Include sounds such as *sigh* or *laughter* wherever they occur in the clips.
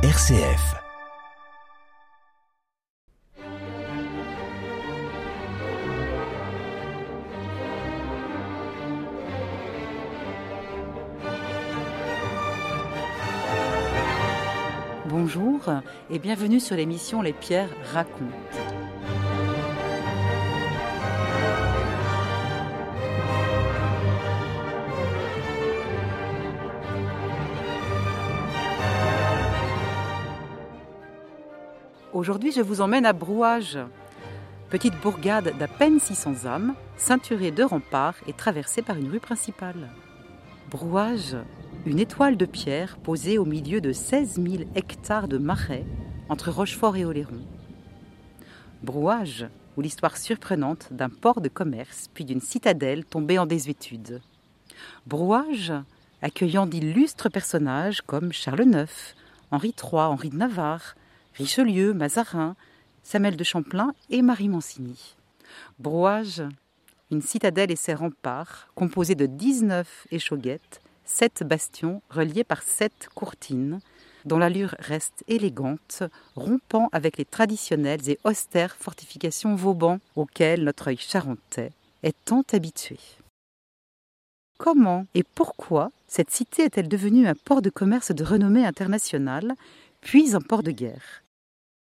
RCF. Bonjour et bienvenue sur l'émission Les Pierres racontent. Aujourd'hui, je vous emmène à Brouage, petite bourgade d'à peine 600 âmes, ceinturée de remparts et traversée par une rue principale. Brouage, une étoile de pierre posée au milieu de 16 000 hectares de marais entre Rochefort et Oléron. Brouage, ou l'histoire surprenante d'un port de commerce puis d'une citadelle tombée en désuétude. Brouage, accueillant d'illustres personnages comme Charles IX, Henri III, Henri de Navarre, Richelieu, Mazarin, Samuel de Champlain et Marie Mancini. Brouage, une citadelle et ses remparts, composés de 19 échauguettes, sept bastions reliés par sept courtines, dont l'allure reste élégante, rompant avec les traditionnelles et austères fortifications Vauban auxquelles notre œil charentais est tant habitué. Comment et pourquoi cette cité est-elle devenue un port de commerce de renommée internationale, puis un port de guerre?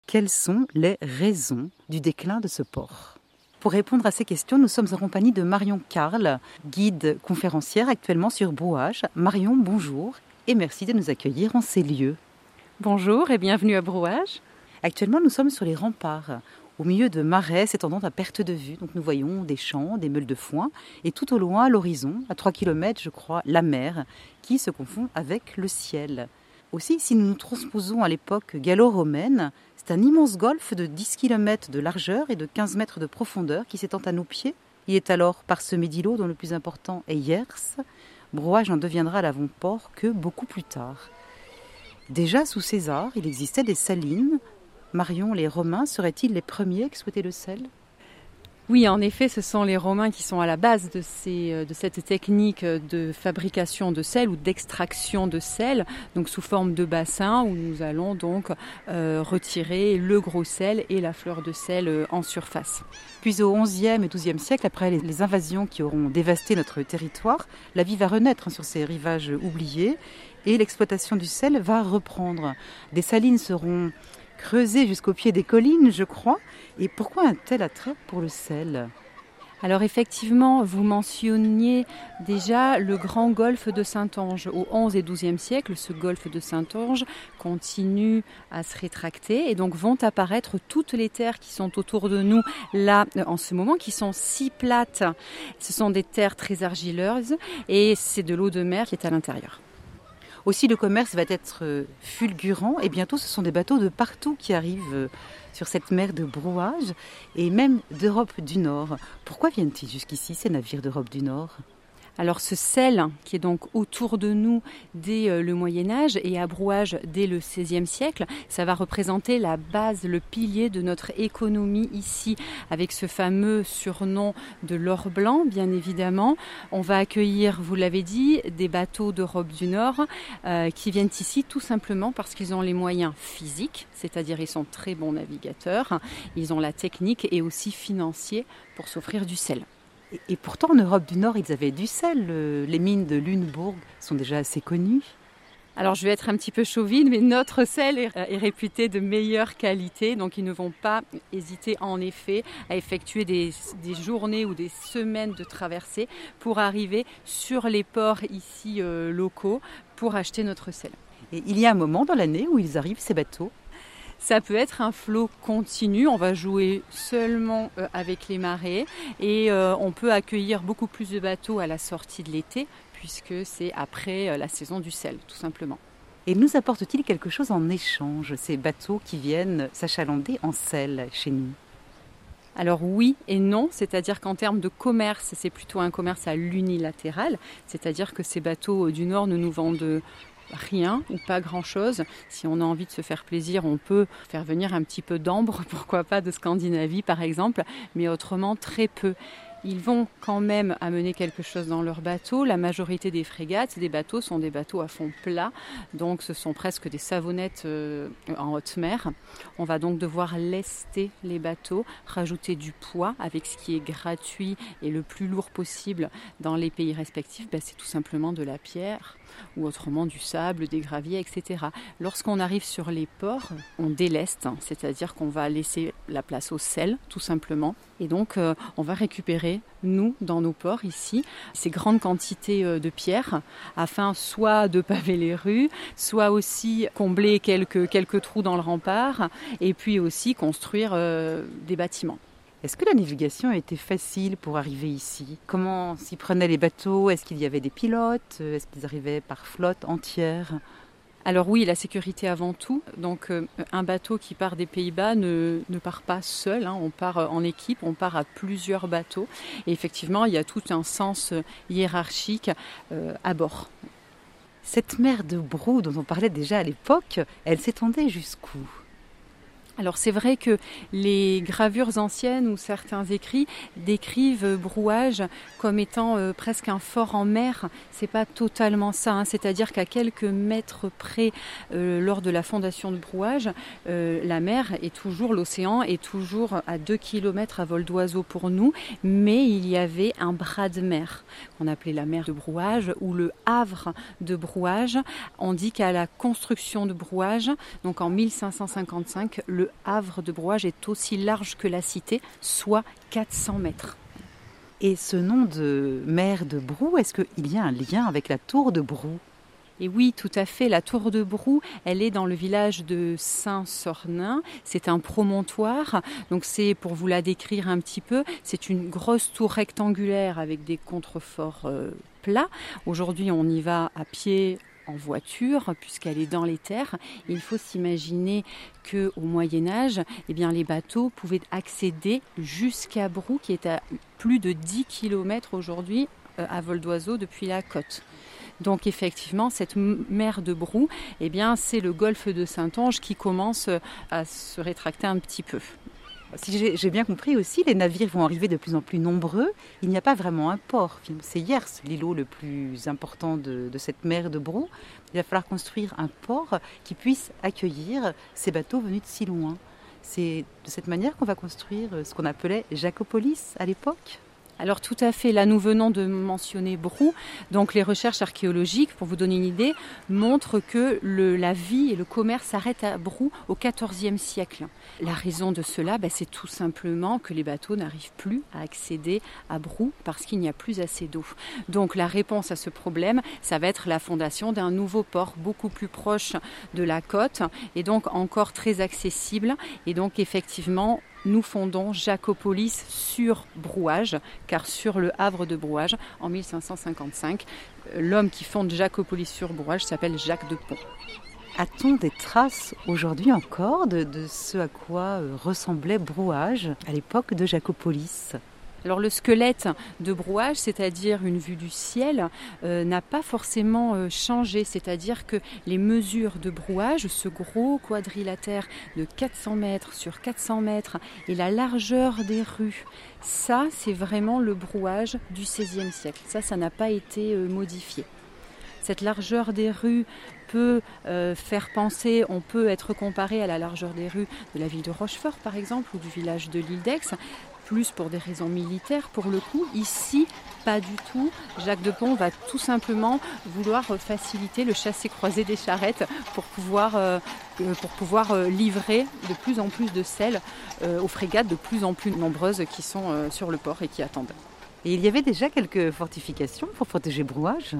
Quelles sont les raisons du déclin de ce port? Pour répondre à ces questions, nous sommes en compagnie de Marion Carl, guide conférencière actuellement sur Brouage. Marion, bonjour et merci de nous accueillir en ces lieux. Bonjour et bienvenue à Brouage. Actuellement, nous sommes sur les remparts, au milieu de marais s'étendant à perte de vue. Donc nous voyons des champs, des meules de foin et tout au loin, à l'horizon, à 3 km, je crois, la mer qui se confond avec le ciel. Aussi, si nous nous transposons à l'époque gallo-romaine, c'est un immense golfe de 10 km de largeur et de 15 mètres de profondeur qui s'étend à nos pieds. Il est alors parsemé d'îlots dont le plus important est Hyers. Brouage en deviendra l'avant-port que beaucoup plus tard. Déjà sous César, il existait des salines. Marion, les Romains seraient-ils les premiers à exploiter le sel? Oui, en effet, ce sont les Romains qui sont à la base de, euh, cette technique de fabrication de sel ou d'extraction de sel, donc sous forme de bassin où nous allons donc euh, retirer le gros sel et la fleur de sel euh, en surface. Puis au XIe et XIIe siècle, après les invasions qui auront dévasté notre territoire, la vie va renaître hein, sur ces rivages oubliés et l'exploitation du sel va reprendre. Des salines seront creusé jusqu'au pied des collines, je crois. Et pourquoi un tel attrait pour le sel? Alors effectivement, vous mentionniez déjà le grand golfe de Saint-Ange. Au XIe et XIIe siècle, ce golfe de Saint-Ange continue à se rétracter et donc vont apparaître toutes les terres qui sont autour de nous là en ce moment, qui sont si plates. Ce sont des terres très argileuses et c'est de l'eau de mer qui est à l'intérieur. Aussi, le commerce va être euh, fulgurant et bientôt, ce sont des bateaux de partout qui arrivent euh, sur cette mer de brouage et même d'Europe du Nord. Pourquoi viennent-ils jusqu'ici, ces navires d'Europe du Nord? Alors ce sel qui est donc autour de nous dès euh, le Moyen Âge et à Brouage dès le XVIe siècle, ça va représenter la base, le pilier de notre économie ici, avec ce fameux surnom de l'or blanc, bien évidemment. On va accueillir, vous l'avez dit, des bateaux d'Europe du Nord euh, qui viennent ici tout simplement parce qu'ils ont les moyens physiques, c'est-à-dire ils sont très bons navigateurs, ils ont la technique et aussi financiers pour s'offrir du sel. Et, pourtant, en Europe du Nord, ils avaient du sel. Les mines de Lunebourg sont déjà assez connues. Alors je vais être un petit peu chauvine, mais notre sel est, est, réputé de meilleure qualité, donc ils ne vont pas hésiter en effet à effectuer des, des journées ou des semaines de traversée pour arriver sur les ports ici euh, locaux pour acheter notre sel. Et il y a un moment dans l'année où ils arrivent, ces bateaux ça peut être un flot continu. On va jouer seulement euh, avec les marées et euh, on peut accueillir beaucoup plus de bateaux à la sortie de l'été puisque c'est après euh, la saison du sel, tout simplement. Et nous apportent-ils quelque chose en échange, ces bateaux qui viennent s'achalander en sel chez nous? Alors oui et non, c'est-à-dire qu'en termes de commerce, c'est plutôt un commerce à l'unilatéral, c'est-à-dire que ces bateaux du Nord ne nous vendent rien ou pas grand-chose. Si on a envie de se faire plaisir, on peut faire venir un petit peu d'ambre, *laughs* pourquoi pas de Scandinavie par exemple, mais autrement très peu. ils vont quand même amener quelque chose dans leur bateau. La majorité des frégates, des bateaux sont des bateaux à fond plat, donc ce sont presque des savonnettes euh, en haute mer. On va donc devoir lester les bateaux, rajouter du poids avec ce qui est gratuit et le plus lourd possible dans les pays respectifs. Ben, c'est tout simplement de la pierre ou autrement du sable, des graviers, etc. Lorsqu'on arrive sur les ports, on déleste, hein, c'est-à-dire qu'on va laisser la place au sel, tout simplement. Et donc, euh, on va récupérer, nous, dans nos ports ici, ces grandes quantités euh, de pierres, afin soit de paver les rues, soit aussi combler quelques, quelques trous dans le rempart, et puis aussi construire euh, des bâtiments. Est-ce que la navigation a été facile pour arriver ici? Comment s'y prenaient les bateaux? Est-ce qu'il y avait des pilotes? Est-ce qu'ils arrivaient par flotte entière? Alors oui, la sécurité avant tout. Donc euh, un bateau qui part des Pays-Bas ne, part pas seul, hein. on part euh, en équipe, on part à plusieurs bateaux. Et effectivement, il y a tout un sens euh, hiérarchique à bord. Cette mer de Brou dont on parlait déjà à l'époque, elle s'étendait jusqu'où? Alors c'est vrai que les gravures anciennes ou certains écrits décrivent Brouage comme étant euh, presque un fort en mer. C'est pas totalement ça, hein. c'est-à-dire qu'à quelques mètres près, euh, lors de la fondation de Brouage, euh, la mer est toujours, l'océan est toujours à 2 km à vol d'oiseau pour nous, mais il y avait un bras de mer qu'on appelait la mer de Brouage ou le havre de Brouage. On dit qu'à la construction de Brouage, donc en 1555, le havre de Brouage est aussi large que la cité, soit 400 mètres. Et ce nom de mer de Brou, est-ce qu'il y a un lien avec la tour de Brou? Et oui, tout à fait. La tour de Brou, elle est dans le village de Saint-Sornin. C'est un promontoire. Donc c'est, pour vous la décrire un petit peu, c'est une grosse tour rectangulaire avec des contreforts euh, plats. Aujourd'hui, on y va à pied, en voiture puisqu'elle est dans les terres. Il faut s'imaginer que au Moyen Âge, eh les bateaux pouvaient accéder jusqu'à Brou, qui est à plus de 10 km aujourd'hui euh, à vol d'oiseau depuis la côte. Donc effectivement, cette mer de Brou, eh bien, c'est le golfe de Saint-Onge qui commence à se rétracter un petit peu. Si j'ai bien compris aussi, les navires vont arriver de plus en plus nombreux. Il n'y a pas vraiment un port. C'est hier l'îlot le plus important de, cette mer de Brou. Il va falloir construire un port qui puisse accueillir ces bateaux venus de si loin. C'est de cette manière qu'on va construire ce qu'on appelait Jacopolis à l'époque alors tout à fait, là nous venons de mentionner Brou. Donc les recherches archéologiques, pour vous donner une idée, montrent que la vie et le commerce s'arrêtent à Brou au XIVe siècle. La raison de cela, ben, c'est tout simplement que les bateaux n'arrivent plus à accéder à Brou parce qu'il n'y a plus assez d'eau. Donc la réponse à ce problème, ça va être la fondation d'un nouveau port beaucoup plus proche de la côte et donc encore très accessible. Et donc effectivement, nous fondons Jacopolis sur Brouage, car sur le havre de Brouage, en 1555, l'homme qui fonde Jacopolis sur Brouage s'appelle Jacques de Pont. A-t-on des traces aujourd'hui encore de, de, ce à quoi euh, ressemblait Brouage à l'époque de Jacopolis? Alors le squelette de brouage, c'est-à-dire une vue du ciel, euh, n'a pas forcément euh, changé, c'est-à-dire que les mesures de brouage, ce gros quadrilatère de 400 mètres sur 400 mètres et la largeur des rues, ça c'est vraiment le brouage du XVIe siècle. Ça, ça n'a pas été euh, modifié. Cette largeur des rues peut faire penser, on peut être comparé à la largeur des rues de la ville de Rochefort par exemple ou du village de l'île d'Aix plus pour des raisons militaires pour le coup. Ici, pas du tout. Jacques de Pont va tout simplement vouloir faciliter le chassé-croisé des charrettes pour pouvoir, euh, euh, euh, livrer de plus en plus de sel aux frégates de plus en plus nombreuses qui sont sur le port et qui attendent. Et il y avait déjà quelques fortifications pour protéger Brouage?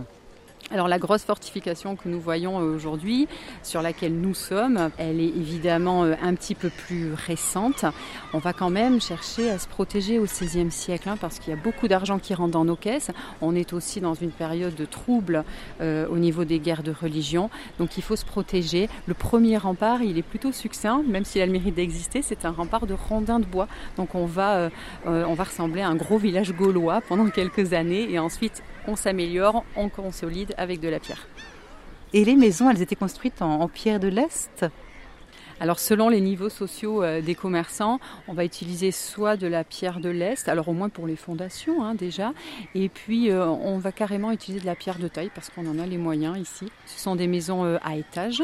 Alors la grosse fortification que nous voyons euh, aujourd'hui, sur laquelle nous sommes, elle est évidemment euh, un petit peu plus récente. On va quand même chercher à se protéger au XVIe siècle, hein, parce qu'il y a beaucoup d'argent qui rentre dans nos caisses. On est aussi dans une période de trouble euh, au niveau des guerres de religion, donc il faut se protéger. Le premier rempart, il est plutôt succinct, même s'il a le mérite d'exister, c'est un rempart de rondins de bois. Donc on va, on va ressembler à un gros village gaulois pendant *laughs* quelques années, et ensuite on s'améliore, on consolide avec de la pierre. Et les maisons, elles étaient construites en, pierre de l'Est? Alors selon les niveaux sociaux euh, des commerçants, on va utiliser soit de la pierre de l'Est, alors au moins pour les fondations hein, déjà, et puis euh, on va carrément utiliser de la pierre de taille parce qu'on en a les moyens ici. Ce sont des maisons euh, à étages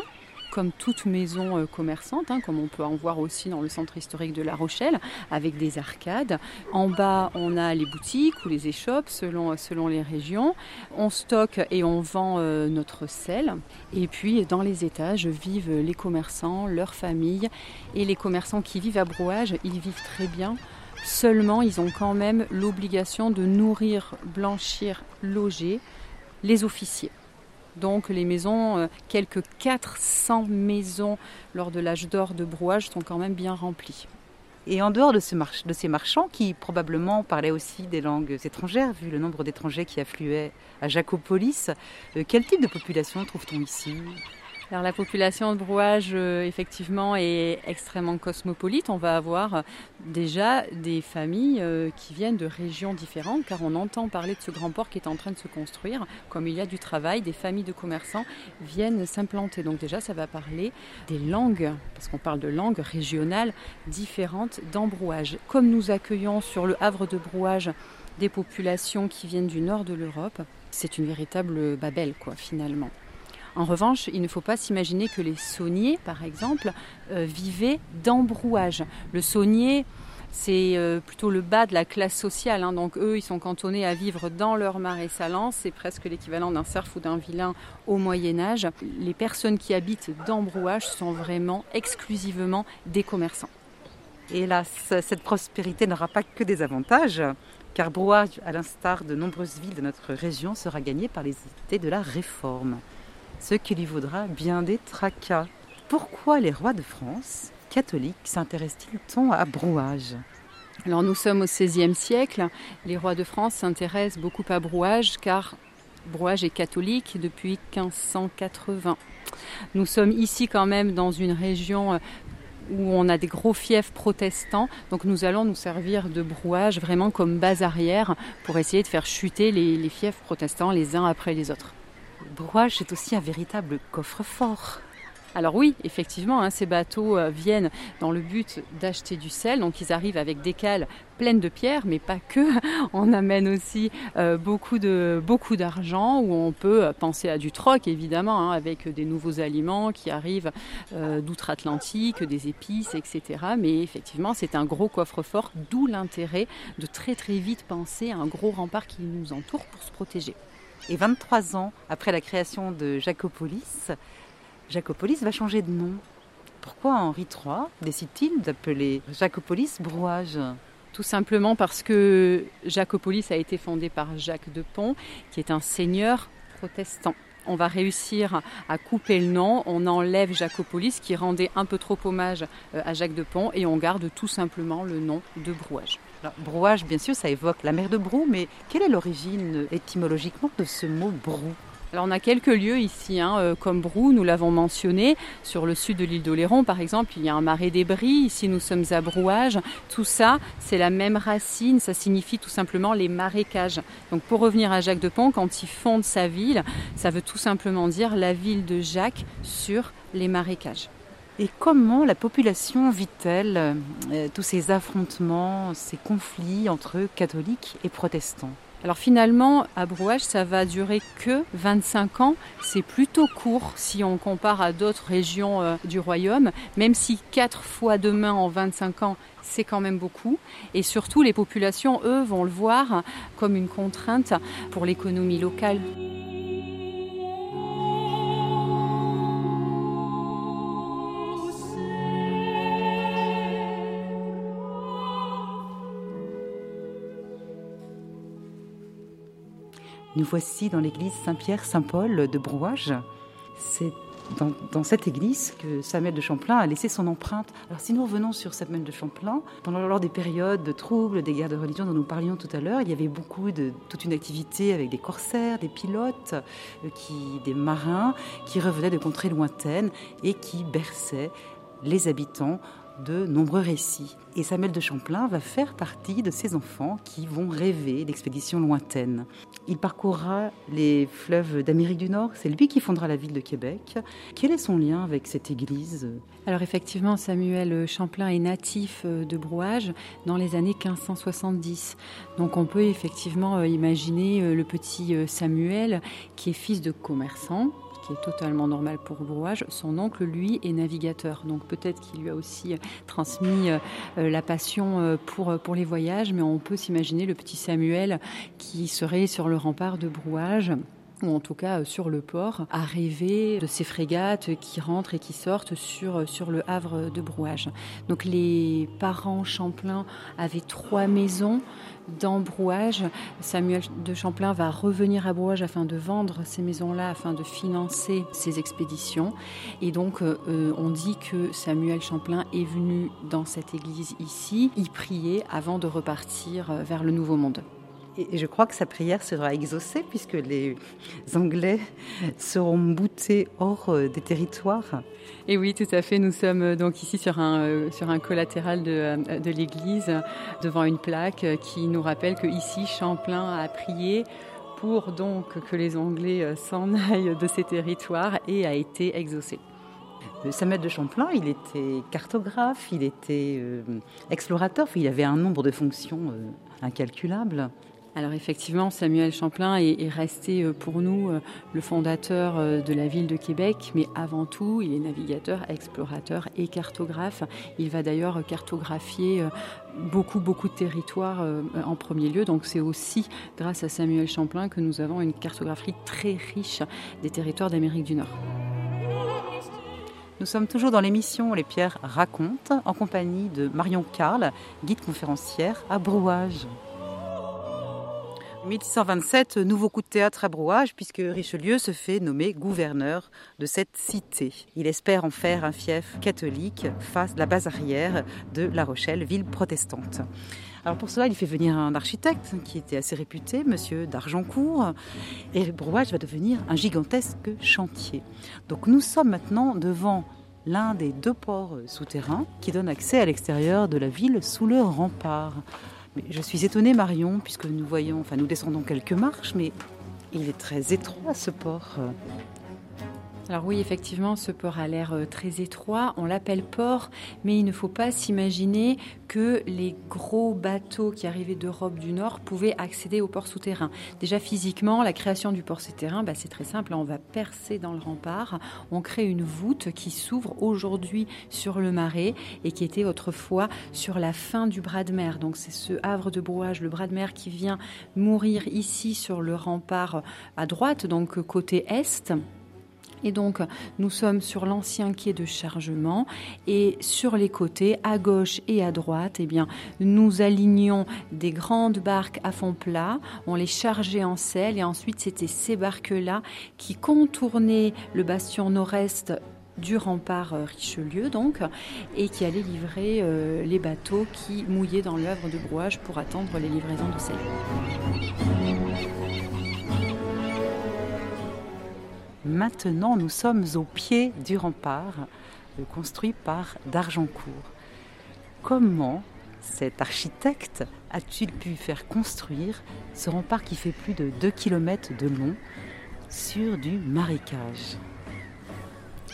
comme toute maison euh, commerçante, hein, comme on peut en voir aussi dans le centre historique de La Rochelle, avec des arcades. En bas, on a les boutiques ou les échoppes selon, selon les régions. On stocke et on vend euh, notre sel. Et puis, dans les étages, vivent les commerçants, leurs familles. Et les commerçants qui vivent à Brouage, ils vivent très bien. Seulement, ils ont quand même l'obligation de nourrir, blanchir, loger les officiers. Donc les maisons, euh, quelques 400 maisons lors de l'âge d'or de Brouage sont quand même bien remplies. Et en dehors de, de, ces marchands qui probablement parlaient aussi des langues étrangères, vu le nombre d'étrangers qui affluaient à Jacopolis, euh, quel type de population trouve-t-on ici? La population de Brouage, euh, effectivement, est extrêmement cosmopolite. On va avoir euh, déjà des familles euh, qui viennent de régions différentes, car on entend parler de ce grand port qui est en train de se construire. Comme il y a du travail, des familles de commerçants viennent s'implanter. Donc déjà, ça va parler des langues, parce qu'on parle de langues régionales différentes dans Brouage. Comme nous accueillons sur le Havre de Brouage des populations qui viennent du nord de l'Europe, c'est une véritable Babel, quoi, finalement. En revanche, il ne faut pas s'imaginer que les sauniers, par exemple, euh, vivaient d'embrouage. Le saunier, c'est euh, plutôt le bas de la classe sociale. Hein. donc eux, ils sont cantonnés à vivre dans leur marais salant. C'est presque l'équivalent d'un cerf ou d'un vilain au Moyen Âge. Les personnes qui habitent d'embrouage sont vraiment exclusivement des commerçants. Hélas, cette prospérité n'aura pas que des avantages, car Brouage, à l'instar de nombreuses villes de notre région, sera gagné par les idées de la réforme ce qui lui vaudra bien des tracas. Pourquoi les rois de France catholiques s'intéressent-ils à Brouage? Alors nous sommes au XVIe siècle. Les rois de France s'intéressent beaucoup à Brouage car Brouage est catholique depuis 1580. Nous sommes ici quand même dans une région euh, où on a des gros fiefs protestants. Donc nous allons nous servir de Brouage vraiment comme base arrière pour essayer de faire chuter les, les fiefs protestants les uns après les autres. Brouage est aussi un véritable coffre-fort. Alors oui, effectivement, hein, ces bateaux euh, viennent dans le but d'acheter du sel, donc ils arrivent avec des cales pleines de pierres, mais pas que. *laughs* On amène aussi euh, beaucoup de beaucoup d'argent, où on peut penser à du troc évidemment, hein, avec des nouveaux aliments qui arrivent euh, d'outre-Atlantique, des épices, etc. Mais effectivement, c'est un gros coffre-fort, d'où l'intérêt de très très vite penser à un gros rempart qui nous entoure pour se protéger. Et 23 ans après la création de Jacopolis, Jacopolis va changer de nom. Pourquoi Henri III décide-t-il d'appeler Jacopolis Brouage? Tout simplement parce que Jacopolis a été fondé par Jacques de Pont, qui est un seigneur protestant. On va réussir à couper le nom, on enlève Jacopolis qui rendait un peu trop hommage euh, à Jacques de Pont et on garde tout simplement le nom de Brouage brouage, bien sûr, ça évoque la mer de Brou, mais quelle est l'origine étymologiquement de ce mot brou? Alors on a quelques lieux ici, hein, euh, comme Brou, nous l'avons mentionné. Sur le sud de l'île d'Oléron, par exemple, il y a un marais des Bries. Ici, nous sommes à Brouage. Tout ça, c'est la même racine. Ça signifie tout simplement les marécages. Donc pour revenir à Jacques de Pont, quand il fonde sa ville, ça veut tout simplement dire la ville de Jacques sur les marécages. Et comment la population vit-elle euh, tous ces affrontements, ces conflits entre catholiques et protestants? Alors finalement, à Brouage, ça va durer que 25 ans. C'est plutôt court si on compare à d'autres régions euh, du royaume, même si 4 fois demain en 25 ans, c'est quand même beaucoup. Et surtout, les populations, eux, vont le voir comme une contrainte pour l'économie locale. Nous voici dans l'église Saint-Pierre-Saint-Paul de Brouage. C'est dans, cette église que Samuel de Champlain a laissé son empreinte. Alors si nous revenons sur Samuel de Champlain, pendant lors des périodes de troubles, des guerres de religion dont nous parlions tout à l'heure, il y avait beaucoup de toute une activité avec des corsaires, des pilotes, euh, qui, des marins qui revenaient de contrées lointaines et qui berçaient les habitants de nombreux récits. Et Samuel de Champlain va faire partie de ces enfants qui vont rêver d'expéditions lointaines. Il parcourra les fleuves d'Amérique du Nord, c'est lui qui fondera la ville de Québec. Quel est son lien avec cette église? Alors effectivement, Samuel Champlain est natif euh, de Brouage dans les années 1570. Donc on peut effectivement euh, imaginer euh, le petit Samuel qui est fils de commerçant qui est totalement normal pour Brouage. Son oncle, lui, est navigateur. Donc peut-être qu'il lui a aussi euh, transmis euh, euh, la passion pour, pour les voyages, mais on peut s'imaginer le petit Samuel qui serait sur le rempart de Brouage ou en tout cas sur le port, à rêver de ces frégates qui rentrent et qui sortent sur, sur le havre de Brouage. Donc les parents Champlain avaient trois maisons dans Brouage. Samuel de Champlain va revenir à Brouage afin de vendre ces maisons-là, afin de financer ses expéditions. Et donc, euh, euh, on dit que Samuel Champlain est venu dans cette église ici, y prier avant de repartir euh, vers le Nouveau Monde. Et je crois que sa prière sera exaucée puisque les Anglais seront boutés hors des territoires. Et oui, tout à fait. Nous sommes euh, donc ici sur un, euh, sur un collatéral de, euh, de l'église, devant une plaque qui nous rappelle que ici Champlain a prié pour donc que les Anglais s'en *laughs* aillent de ces territoires et a été exaucé. Samuel de Champlain, il était cartographe, il était explorateur, il avait un nombre de fonctions incalculables. Alors effectivement, Samuel Champlain est, resté euh, pour nous euh, le fondateur euh, de la ville de Québec, mais avant tout, il est navigateur, explorateur et cartographe. Il va d'ailleurs cartographier beaucoup, beaucoup de territoires en premier lieu. Donc c'est aussi grâce à Samuel Champlain que nous avons une cartographie très riche des territoires d'Amérique du Nord. Nous sommes toujours dans l'émission Les Pierres racontent en compagnie de Marion Carl, guide conférencière à Brouage. 1627, nouveau coup de théâtre à Brouage, puisque Richelieu se fait nommer gouverneur de cette cité. Il espère en faire un fief catholique face à la base arrière de La Rochelle, ville protestante. Alors pour cela, il fait venir un architecte qui était assez réputé, monsieur d'Argencourt, et Brouage va devenir un gigantesque chantier. Donc nous sommes maintenant devant l'un des deux ports souterrains qui donne accès à l'extérieur de la ville sous le rempart je suis étonnée, Marion, puisque nous voyons, enfin nous descendons quelques marches, mais il est très étroit ce port. Alors oui, effectivement, ce port a l'air euh, très étroit. On l'appelle port, mais il ne faut pas s'imaginer que les gros bateaux qui arrivaient d'Europe du Nord pouvaient accéder au port souterrain. Déjà physiquement, la création du port souterrain, bah, c'est très simple. On va percer dans le rempart, on crée une voûte qui s'ouvre aujourd'hui sur le marais et qui était autrefois sur la fin du bras de mer. Donc c'est ce havre de brouage, le bras de mer qui vient mourir ici sur le rempart à droite, donc côté est. Et donc, nous sommes sur l'ancien quai de chargement et sur les côtés, à gauche et à droite, eh bien, nous alignons des grandes barques à fond plat. On les chargeait en selle et ensuite, c'était ces barques-là qui contournaient le bastion nord-est du rempart euh, Richelieu donc et qui allaient livrer euh, les bateaux qui mouillaient dans l'œuvre de brouage pour attendre les livraisons de sel. Maintenant, nous sommes au pied du rempart euh, construit par d'Argencourt. Comment cet architecte a-t-il pu faire construire ce rempart qui fait plus de 2 km de long sur du marécage?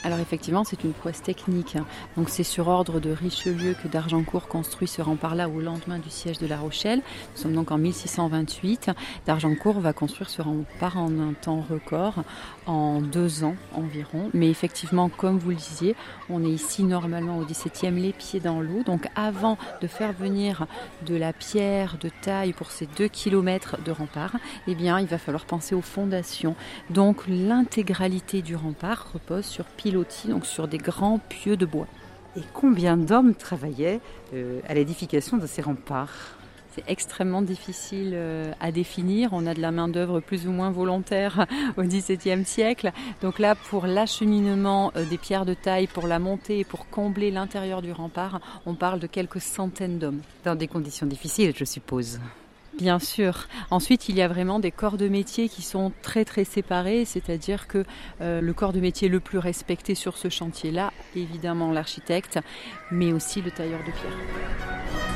Alors effectivement, c'est une prouesse technique. Hein. Donc c'est sur ordre de Richelieu que d'Argencourt construit ce rempart-là au lendemain du siège de La Rochelle. Nous sommes donc en 1628. D'Argencourt va construire ce rempart en un temps record, en deux ans environ. Mais effectivement, comme vous le disiez, on est ici normalement au 17e, les pieds dans l'eau. Donc avant de faire venir de la pierre de taille pour ces deux kilomètres de rempart, eh bien il va falloir penser aux fondations. Donc l'intégralité du rempart repose sur pile donc sur des grands pieux de bois. Et combien d'hommes travaillaient euh, à l'édification de ces remparts? C'est extrêmement difficile euh, à définir. On a de la main-d'œuvre plus ou moins volontaire *laughs* au XVIIe siècle. Donc là, pour l'acheminement euh, des pierres de taille, pour la montée et pour combler l'intérieur du rempart, on parle de quelques centaines d'hommes. Dans des conditions difficiles, je suppose. Bien sûr. Ensuite, il y a vraiment des corps de métier qui sont très très séparés, c'est-à-dire que euh, le corps de métier le plus respecté sur ce chantier-là, évidemment l'architecte, mais aussi le tailleur de pierre.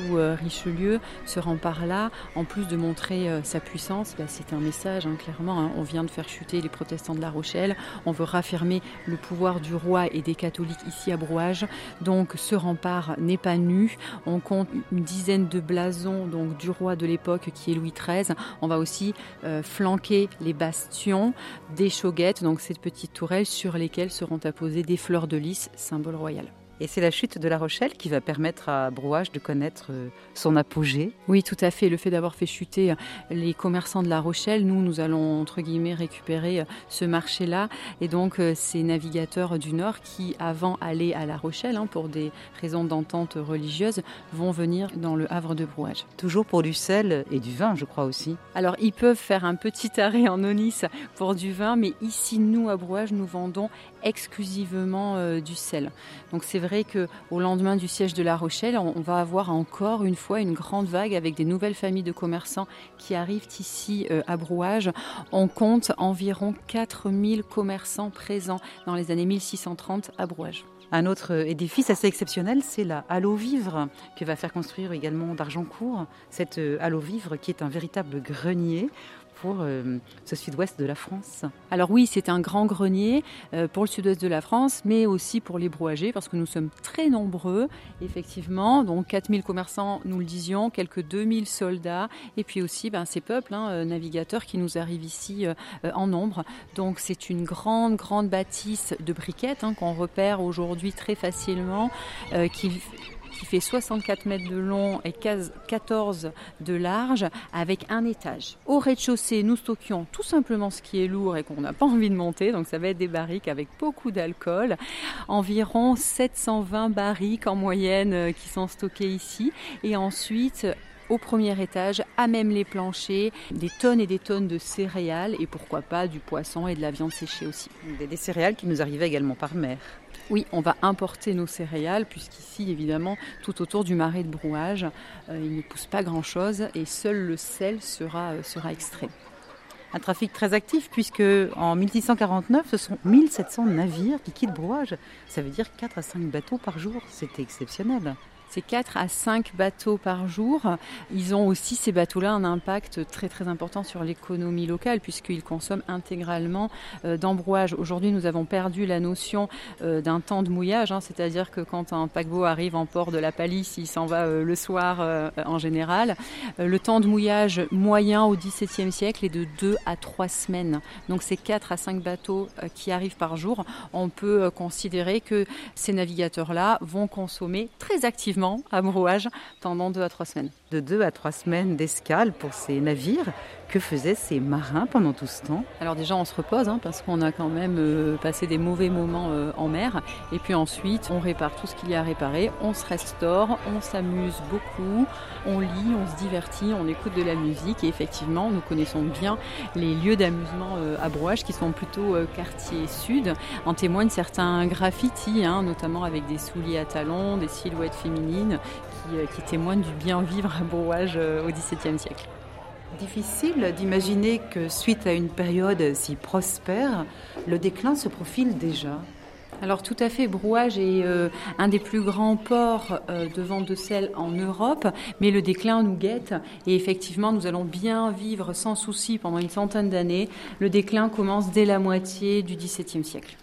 Euh, Richelieu se rend par là, en plus de montrer euh, sa puissance, bah, c'est un message hein, clairement. Hein. on vient de faire chuter les protestants de La Rochelle, on veut raffirmer le pouvoir du roi et des catholiques ici à Brouage. Donc ce rempart n'est pas nu. On compte une dizaine de blasons donc du roi de l'époque qui est Louis XIII. On va aussi euh, flanquer les bastions des choguettes, donc ces petites tourelles sur lesquelles seront apposées des fleurs de lys, symbole royal. Et c'est la chute de La Rochelle qui va permettre à Brouage de connaître euh, son apogée. Oui, tout à fait. Le fait d'avoir fait chuter euh, les commerçants de La Rochelle, nous, nous allons, entre guillemets, récupérer euh, ce marché-là. Et donc, ces navigateurs du Nord qui, avant, allaient à La Rochelle, hein, pour des raisons d'entente religieuse, vont venir dans le Havre de Brouage. Toujours pour du sel et du vin, je crois aussi. Alors, ils peuvent faire un petit arrêt en Onis pour du vin, mais ici, nous, à Brouage, nous vendons exclusivement du sel. Donc, c'est vrai que qu'au lendemain du siège de La Rochelle, on va avoir encore une fois une grande vague avec des nouvelles familles de commerçants qui arrivent ici euh, à Brouage. On compte environ 4000 commerçants présents dans les années 1630 à Brouage. Un autre édifice assez exceptionnel, c'est la Halo Vivre, que va faire construire également d'Argencourt. Cette euh, Halo Vivre qui est un véritable grenier pour euh, ce sud-ouest de la France Alors oui, c'est un grand grenier euh, pour le sud-ouest de la France, mais aussi pour les brouagers, parce que nous sommes très nombreux, effectivement. Donc 4000 commerçants, nous le disions, quelques 2000 soldats, et puis aussi ben, ces peuples hein, euh, navigateurs qui nous arrivent ici en nombre. Donc c'est une grande, grande bâtisse de briquettes hein, qu'on repère aujourd'hui très facilement, qui fait 64 mètres de long et 14 de large avec un étage. Au rez-de-chaussée, nous stockions tout simplement ce qui est lourd et qu'on n'a pas envie de monter, donc ça va être des barriques avec beaucoup d'alcool, environ 720 barriques en moyenne euh, qui sont stockées ici et ensuite au premier étage, à même les planchers, des tonnes et des tonnes de céréales et pourquoi pas du poisson et de la viande séchée aussi. Des, céréales qui nous arrivaient également par mer. Oui, on va importer nos céréales, puisqu'ici, évidemment, tout autour du marais de brouage, euh, il ne pousse pas grand-chose et seul le sel sera, euh, sera extrait. Un trafic très actif, puisque en 1649, ce sont 1700 navires qui quittent Brouage. Ça veut dire 4 à 5 bateaux par jour. C'était exceptionnel. C'est 4 à 5 bateaux par jour. Ils ont aussi, ces bateaux-là, un impact très très important sur l'économie locale puisqu'ils consomment intégralement euh, d'embrouage. Aujourd'hui, nous avons perdu la notion euh, d'un temps de mouillage, hein, c'est-à-dire que quand un paquebot arrive en port de la Palisse, il s'en va euh, le soir en général. Le temps de mouillage moyen au XVIIe siècle est de 2 à 3 semaines. Donc c'est 4 à 5 bateaux qui arrivent par jour. On peut considérer que ces navigateurs-là vont consommer très activement à Brouage pendant deux à trois semaines. De deux à trois semaines d'escale pour ces navires. Que faisaient ces marins pendant tout ce temps Alors déjà on se repose hein, parce qu'on a quand même euh, passé des mauvais moments euh, en mer et puis ensuite on répare tout ce qu'il y a à réparer, on se restaure, on s'amuse beaucoup, on lit, on se divertit, on écoute de la musique et effectivement nous connaissons bien les lieux d'amusement euh, à Brouage qui sont plutôt quartier sud. En témoignent certains graffitis, hein, notamment avec des souliers à talons, des silhouettes féminines qui, qui témoignent du bien vivre à Brouage au XVIIe siècle. Difficile d'imaginer que suite à une période si prospère, le déclin se profile déjà. Alors tout à fait, Brouage est euh, un des plus grands ports euh, de vente de sel en Europe, mais le déclin nous guette et effectivement nous allons bien vivre sans souci pendant une centaine d'années. Le déclin commence dès la moitié du XVIIe siècle.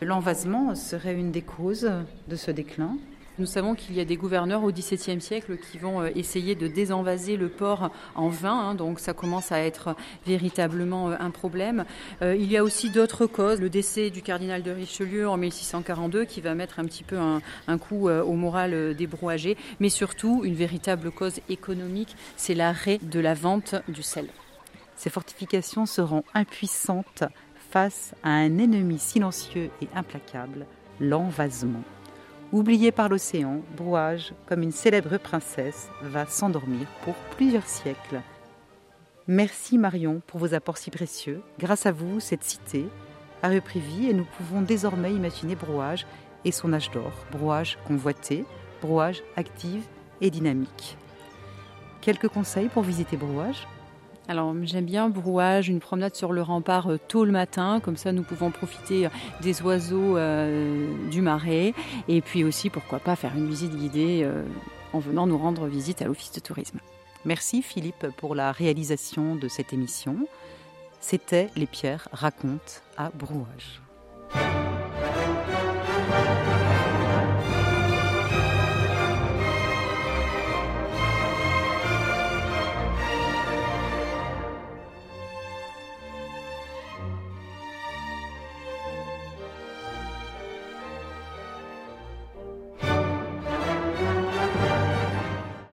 L'envasement serait une des causes de ce déclin? Nous savons qu'il y a des gouverneurs au XVIIe siècle qui vont euh, essayer de désenvaser le port en vain, hein, donc ça commence à être véritablement euh, un problème. Euh, il y a aussi d'autres causes, le décès du cardinal de Richelieu en 1642 qui va mettre un petit peu un, coup au moral des brouagers, mais surtout une véritable cause économique, c'est l'arrêt de la vente du sel. Ces fortifications seront impuissantes face à un ennemi silencieux et implacable, l'envasement. Oubliée par l'océan, Brouage, comme une célèbre princesse, va s'endormir pour plusieurs siècles. Merci Marion pour vos apports si précieux. Grâce à vous, cette cité a repris vie et nous pouvons désormais imaginer Brouage et son âge d'or. Brouage convoité, Brouage active et dynamique. Quelques conseils pour visiter Brouage? Alors j'aime bien Brouage, une promenade sur le rempart euh, tôt le matin, comme ça nous pouvons profiter euh, des oiseaux euh, du marais et puis aussi pourquoi pas faire une visite guidée en venant nous rendre visite à l'office de tourisme. Merci Philippe pour la réalisation de cette émission. C'était Les Pierres racontent à Brouage.